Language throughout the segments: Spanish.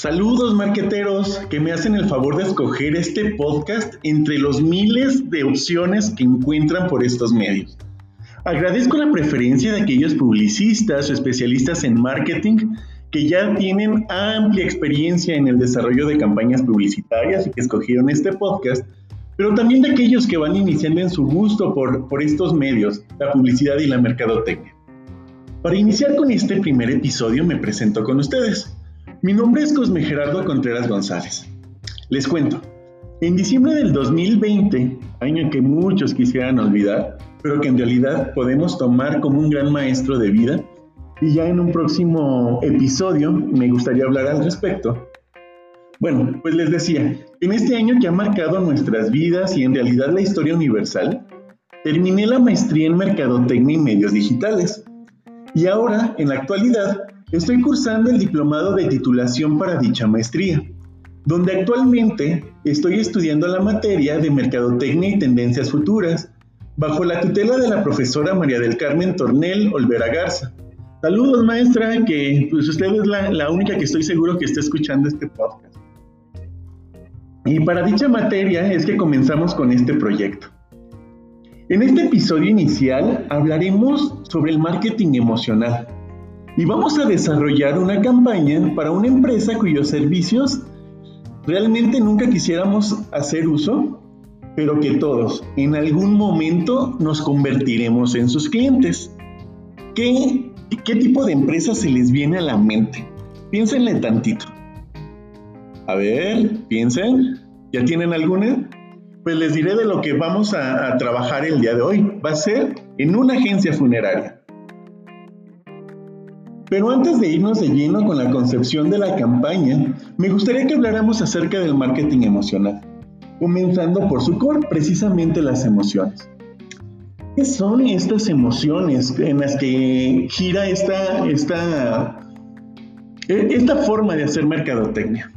Saludos marqueteros que me hacen el favor de escoger este podcast entre los miles de opciones que encuentran por estos medios. Agradezco la preferencia de aquellos publicistas o especialistas en marketing que ya tienen amplia experiencia en el desarrollo de campañas publicitarias y que escogieron este podcast, pero también de aquellos que van iniciando en su gusto por, por estos medios, la publicidad y la mercadotecnia. Para iniciar con este primer episodio me presento con ustedes. Mi nombre es Cosme Gerardo Contreras González. Les cuento, en diciembre del 2020, año que muchos quisieran olvidar, pero que en realidad podemos tomar como un gran maestro de vida, y ya en un próximo episodio me gustaría hablar al respecto. Bueno, pues les decía, en este año que ha marcado nuestras vidas y en realidad la historia universal, terminé la maestría en Mercadotecnia y Medios Digitales. Y ahora, en la actualidad, estoy cursando el diplomado de titulación para dicha maestría, donde actualmente estoy estudiando la materia de Mercadotecnia y Tendencias Futuras, bajo la tutela de la profesora María del Carmen Tornel Olvera Garza. Saludos maestra, que pues usted es la, la única que estoy seguro que está escuchando este podcast. Y para dicha materia es que comenzamos con este proyecto. En este episodio inicial hablaremos sobre el marketing emocional y vamos a desarrollar una campaña para una empresa cuyos servicios realmente nunca quisiéramos hacer uso, pero que todos en algún momento nos convertiremos en sus clientes. ¿Qué, tipo de empresa se les viene a la mente? Piénsenle tantito. A ver, piensen. ¿Ya tienen alguna? Pues les diré de lo que vamos a trabajar el día de hoy. Va a ser en una agencia funeraria. Pero antes de irnos de lleno con la concepción de la campaña, me gustaría que habláramos acerca del marketing emocional comenzando por su core, precisamente las emociones. ¿Qué son estas emociones en las que gira esta, esta, e, esta forma de hacer mercadotecnia?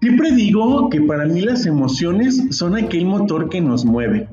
Siempre digo que para mí las emociones son aquel motor que nos mueve,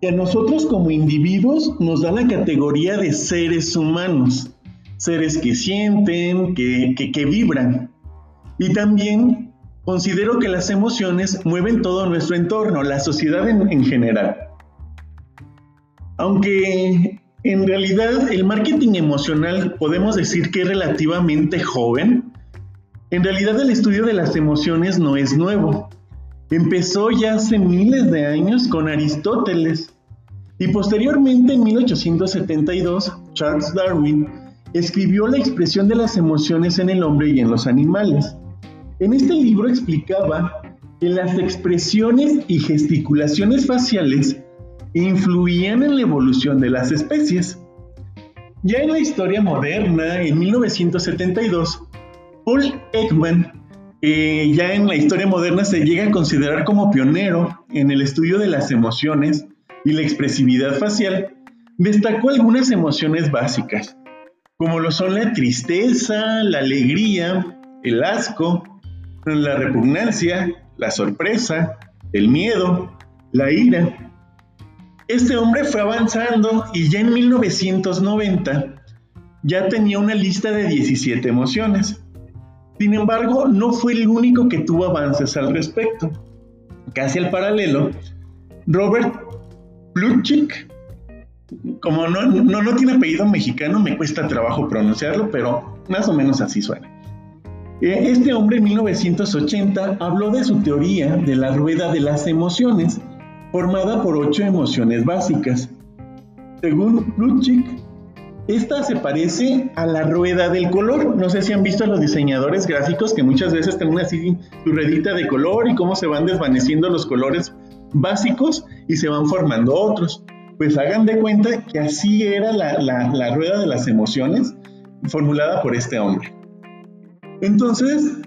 que a nosotros como individuos nos da la categoría de seres humanos, seres que sienten, que, que, vibran. Y también Considero que las emociones mueven todo nuestro entorno, la sociedad en, general. Aunque en realidad el marketing emocional podemos decir que es relativamente joven, en realidad el estudio de las emociones no es nuevo. Empezó ya hace miles de años con Aristóteles y posteriormente en 1872 Charles Darwin escribió la expresión de las emociones en el hombre y en los animales. En este libro explicaba que las expresiones y gesticulaciones faciales influían en la evolución de las especies. Ya en la historia moderna, en 1972, Paul Ekman, ya en la historia moderna se llega a considerar como pionero en el estudio de las emociones y la expresividad facial, destacó algunas emociones básicas, como lo son la tristeza, la alegría, el asco, la repugnancia, la sorpresa, el miedo, la ira. Este hombre fue avanzando y ya en 1990 ya tenía una lista de 17 emociones. Sin embargo, no fue el único que tuvo avances al respecto. Casi al paralelo, Robert Plutchik, como no, no, no tiene apellido mexicano, me cuesta trabajo pronunciarlo, pero más o menos así suena. Eh, este hombre en 1980 habló de su teoría de la rueda de las emociones, formada por ocho emociones básicas. Según Plutchik, esta se parece a la rueda del color. No sé si han visto a los diseñadores gráficos que muchas veces tienen así su ruedita de color y cómo se van desvaneciendo los colores básicos y se van formando otros. Pues hagan de cuenta que así era la, la rueda de las emociones formulada por este hombre. Entonces,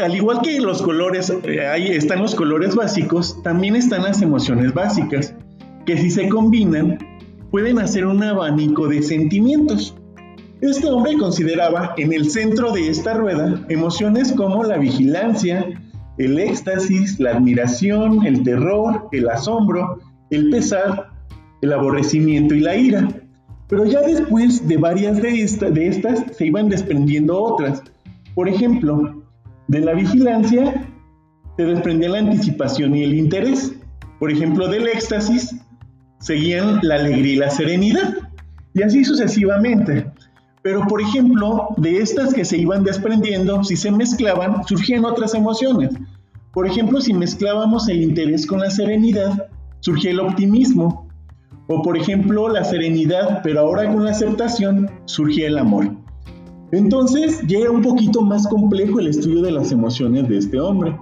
al igual que los colores, eh, ahí están los colores básicos, también están las emociones básicas, que si se combinan, pueden hacer un abanico de sentimientos. Este hombre consideraba en el centro de esta rueda emociones como la vigilancia, el éxtasis, la admiración, el terror, el asombro, el pesar, el aborrecimiento y la ira. Pero ya después de varias de, estas se iban desprendiendo otras, por ejemplo, De la vigilancia se desprendía la anticipación y el interés. Por ejemplo, del éxtasis seguían la alegría y la serenidad, y así sucesivamente. Pero, por ejemplo, de estas que se iban desprendiendo, si se mezclaban, surgían otras emociones. Por ejemplo, si mezclábamos el interés con la serenidad, surgía el optimismo. O, por ejemplo, la serenidad, pero ahora con la aceptación, surgía el amor. Entonces, ya era un poquito más complejo el estudio de las emociones de este hombre.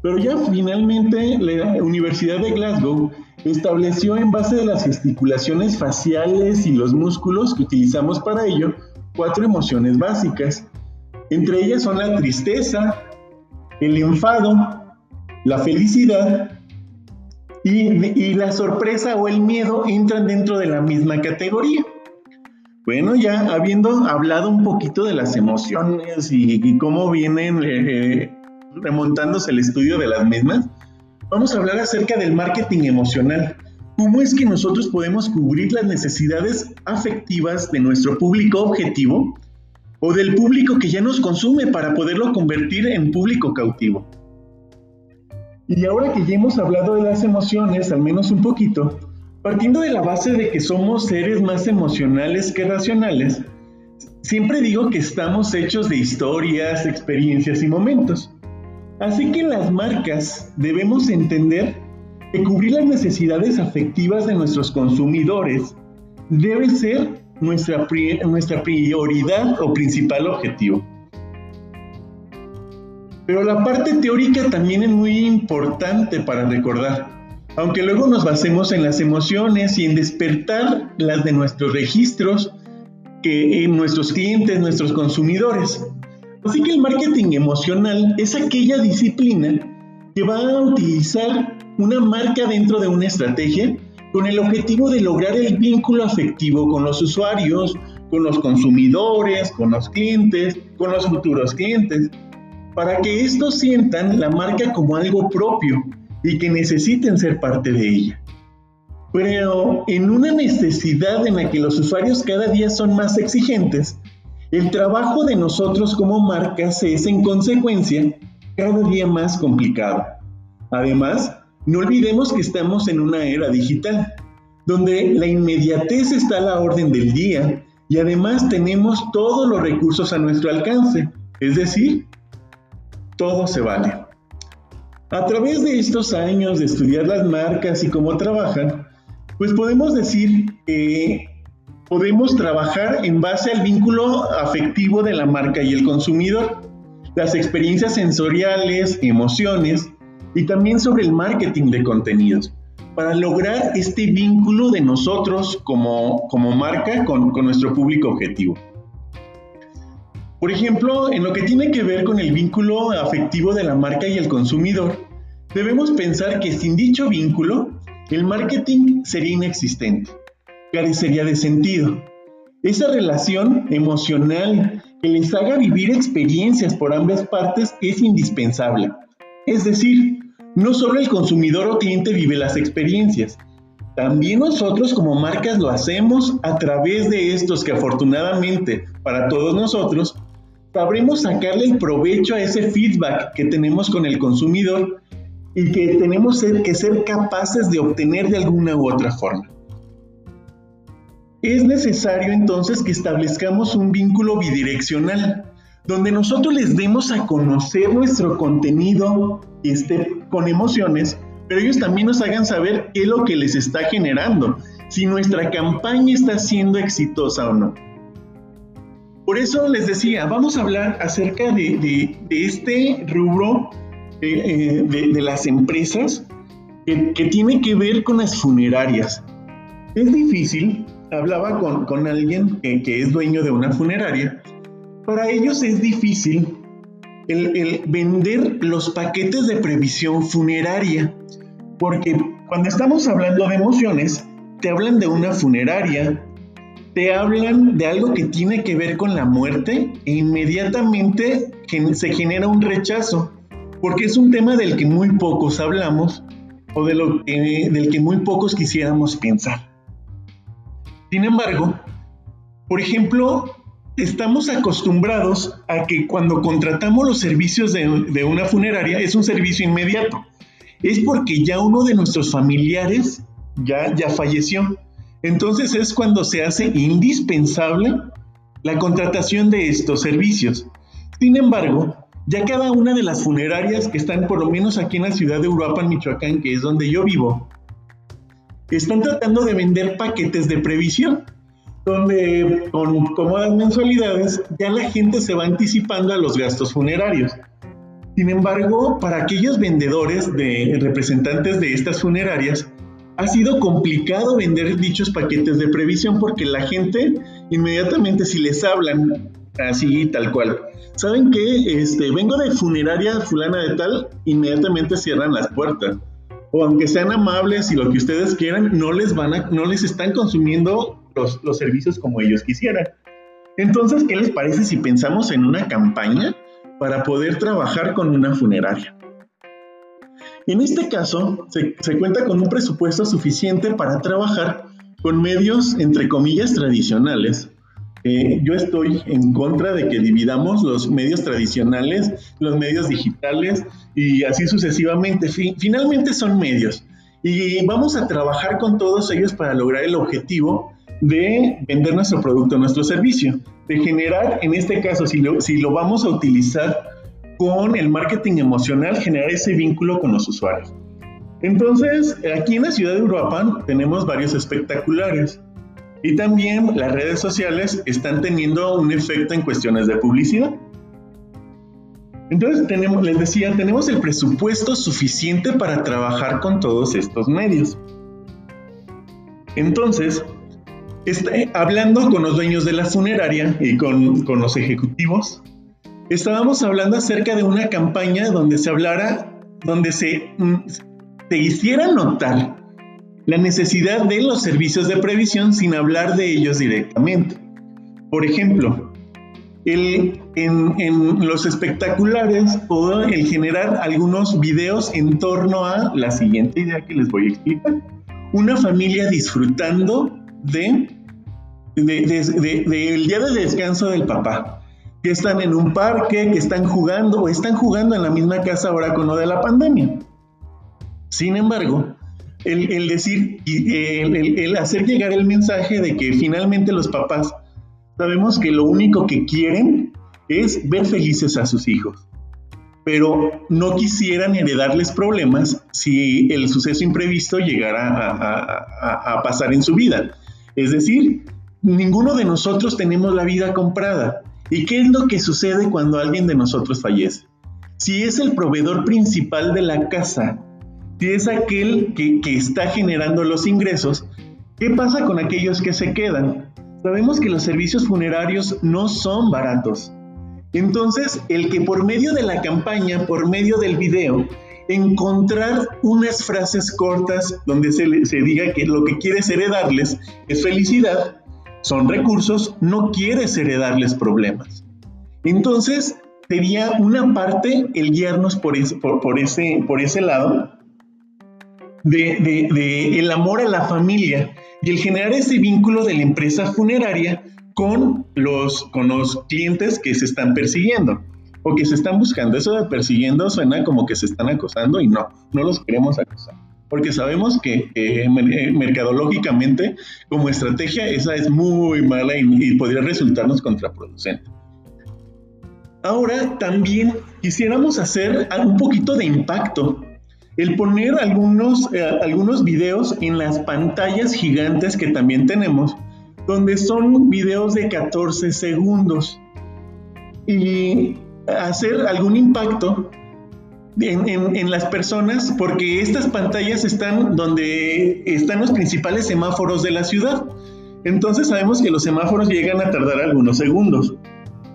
Pero ya finalmente la Universidad de Glasgow estableció en base de las gesticulaciones faciales y los músculos que utilizamos para ello cuatro emociones básicas. Entre ellas son la tristeza, el enfado, la felicidad y, la sorpresa o el miedo entran dentro de la misma categoría. Bueno, ya habiendo hablado un poquito de las emociones y, cómo vienen eh, remontándose el estudio de las mismas, vamos a hablar acerca del marketing emocional. ¿Cómo es que nosotros podemos cubrir las necesidades afectivas de nuestro público objetivo o del público que ya nos consume para poderlo convertir en público cautivo? Y ahora que ya hemos hablado de las emociones, al menos un poquito, partiendo de la base de que somos seres más emocionales que racionales, siempre digo que estamos hechos de historias, experiencias y momentos. Así que las marcas debemos entender que cubrir las necesidades afectivas de nuestros consumidores debe ser nuestra, nuestra prioridad o principal objetivo. Pero la parte teórica también es muy importante para recordar, aunque luego nos basemos en las emociones y en despertar las de nuestros registros, que en nuestros clientes, nuestros consumidores. Así que el marketing emocional es aquella disciplina que va a utilizar una marca dentro de una estrategia con el objetivo de lograr el vínculo afectivo con los usuarios, con los consumidores, con los clientes, con los futuros clientes, para que estos sientan la marca como algo propio y que necesiten ser parte de ella. Pero en una necesidad en la que los usuarios cada día son más exigentes, el trabajo de nosotros como marcas es en consecuencia cada día más complicado. Además, no olvidemos que estamos en una era digital, donde la inmediatez está a la orden del día y además tenemos todos los recursos a nuestro alcance, es decir, todo se vale. A través de estos años de estudiar las marcas y cómo trabajan, pues podemos decir que podemos trabajar en base al vínculo afectivo de la marca y el consumidor, las experiencias sensoriales, emociones y también sobre el marketing de contenidos para lograr este vínculo de nosotros como, como marca con, con nuestro público objetivo. Por ejemplo, en lo que tiene que ver con el vínculo afectivo de la marca y el consumidor, debemos pensar que sin dicho vínculo, el marketing sería inexistente carecería de sentido. Esa relación emocional que les haga vivir experiencias por ambas partes es indispensable. Es decir, no solo el consumidor o cliente vive las experiencias, también nosotros como marcas lo hacemos a través de estos que afortunadamente para todos nosotros sabremos sacarle el provecho a ese feedback que tenemos con el consumidor y que tenemos que ser capaces de obtener de alguna u otra forma. Es necesario entonces que establezcamos un vínculo bidireccional, donde nosotros les demos a conocer nuestro contenido esté con emociones, pero ellos también nos hagan saber qué es lo que les está generando, si nuestra campaña está siendo exitosa o no. Por eso les decía, vamos a hablar acerca de, este rubro eh, eh, de, las empresas que, que tiene que ver con las funerarias. Es difícil hablaba con, alguien que, es dueño de una funeraria. Para ellos es difícil el, vender los paquetes de previsión funeraria, porque cuando estamos hablando de emociones, te hablan de una funeraria, te hablan de algo que tiene que ver con la muerte e inmediatamente se genera un rechazo, porque es un tema del que muy pocos hablamos o de del que muy pocos quisiéramos pensar. Sin embargo, por ejemplo, estamos acostumbrados a que cuando contratamos los servicios de, una funeraria es un servicio inmediato. Es porque ya uno de nuestros familiares ya, ya falleció. Entonces es cuando se hace indispensable la contratación de estos servicios. Sin embargo, ya cada una de las funerarias que están por lo menos aquí en la ciudad de Uruapan, Michoacán, que es donde yo vivo, están tratando de vender paquetes de previsión donde con cómodas mensualidades ya la gente se va anticipando a los gastos funerarios. Sin embargo, para aquellos vendedores de representantes de estas funerarias, ha sido complicado vender dichos paquetes de previsión porque la gente inmediatamente si les hablan así tal cual, saben que este, vengo de funeraria fulana de tal, inmediatamente cierran las puertas. O aunque sean amables y lo que ustedes quieran, no les van a, no les están consumiendo los, servicios como ellos quisieran. Entonces, ¿qué les parece si pensamos en una campaña para poder trabajar con una funeraria? En este caso, se, cuenta con un presupuesto suficiente para trabajar con medios, entre comillas, tradicionales. yo estoy en contra de que dividamos los medios tradicionales, los medios digitales y así sucesivamente. finalmente son medios y vamos a trabajar con todos ellos para lograr el objetivo de vender nuestro producto, nuestro servicio, de generar, en este caso, si lo, si lo vamos a utilizar con el marketing emocional, generar ese vínculo con los usuarios. Entonces, aquí en la ciudad de Uruapan tenemos varios espectaculares y también las redes sociales están teniendo un efecto en cuestiones de publicidad. Entonces, tenemos, les decía, tenemos el presupuesto suficiente para trabajar con todos estos medios. Entonces, hablando con los dueños de la funeraria y con, los ejecutivos, estábamos hablando acerca de una campaña donde se hablara, donde se, mm, se hiciera notar la necesidad de los servicios de previsión sin hablar de ellos directamente. Por ejemplo, en, los espectaculares o el generar algunos videos en torno a la siguiente idea que les voy a explicar. Una familia disfrutando de del día de descanso del papá, que están en un parque, que están jugando o están jugando en la misma casa ahora con lo de la pandemia. Sin embargo, el, decir, el, el hacer llegar el mensaje de que finalmente los papás sabemos que lo único que quieren es ver felices a sus hijos pero no quisieran heredarles problemas si el suceso imprevisto llegara a, a, pasar en su vida. Es decir, ninguno de nosotros tenemos la vida comprada. ¿Y qué es lo que sucede cuando alguien de nosotros fallece? Si es el proveedor principal de la casa, si es aquel que, está generando los ingresos, ¿qué pasa con aquellos que se quedan? Sabemos que los servicios funerarios no son baratos. Entonces, el que por medio de la campaña, por medio del video, encontrar unas frases cortas donde se, diga que lo que quiere heredarles es felicidad, son recursos, no quieres heredarles problemas. Entonces, sería una parte el guiarnos por ese, por, ese, por ese lado de, el amor a la familia y el generar ese vínculo de la empresa funeraria con los, con los clientes que se están persiguiendo o que se están buscando. Eso de persiguiendo suena como que se están acosando y no, no los queremos acosar porque sabemos que eh, mercadológicamente como estrategia esa es muy mala y, podría resultarnos contraproducente. Ahora también quisiéramos hacer un poquito de impacto, el poner algunos, eh, algunos videos en las pantallas gigantes que también tenemos, donde son videos de 14 segundos y hacer algún impacto en, las personas porque estas pantallas están donde están los principales semáforos de la ciudad. Entonces sabemos que los semáforos llegan a tardar algunos segundos.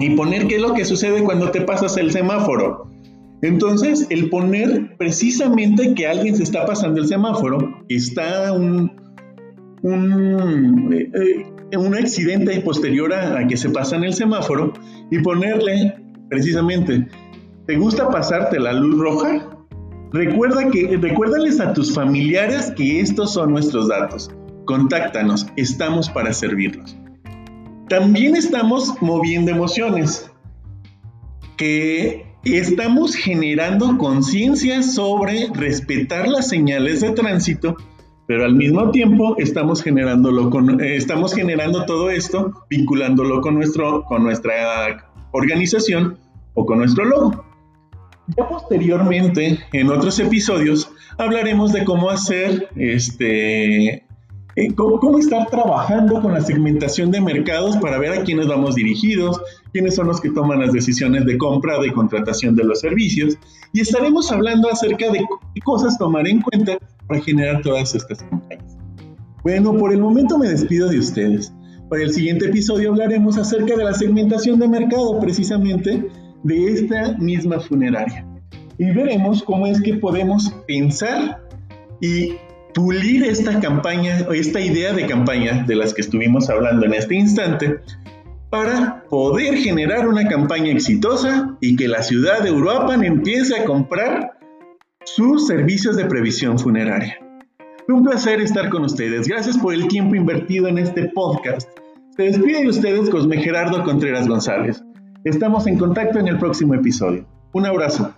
Y poner qué es lo que sucede cuando te pasas el semáforo. Entonces, el poner precisamente que alguien se está pasando el semáforo, está un, un, eh, un accidente posterior a, a que se pasa en el semáforo, y ponerle precisamente ¿Te gusta pasarte la luz roja? Recuerda que, recuérdales a tus familiares que estos son nuestros datos. Contáctanos, estamos para servirlos. también estamos moviendo emociones, que estamos generando conciencia sobre respetar las señales de tránsito, pero al mismo tiempo estamos generándolo con, eh, estamos generando todo esto vinculándolo con nuestro con nuestra organización o con nuestro logo. Ya posteriormente, en otros episodios, hablaremos de cómo hacer este eh, cómo, estar trabajando con la segmentación de mercados para ver a quiénes vamos dirigidos, quiénes son los que toman las decisiones de compra de contratación de los servicios. Y estaremos hablando acerca de qué cosas tomar en cuenta para generar todas estas campañas. Bueno, por el momento me despido de ustedes. Para el siguiente episodio hablaremos acerca de la segmentación de mercado, precisamente de esta misma funeraria. Y veremos cómo es que podemos pensar y pulir esta campaña, esta idea de campaña de las que estuvimos hablando en este instante, para poder generar una campaña exitosa y que la ciudad de Uruapan empiece a comprar sus servicios de previsión funeraria. Un placer estar con ustedes. Gracias por el tiempo invertido en este podcast. Se despide de ustedes Cosme Gerardo Contreras González. Estamos en contacto en el próximo episodio. Un abrazo.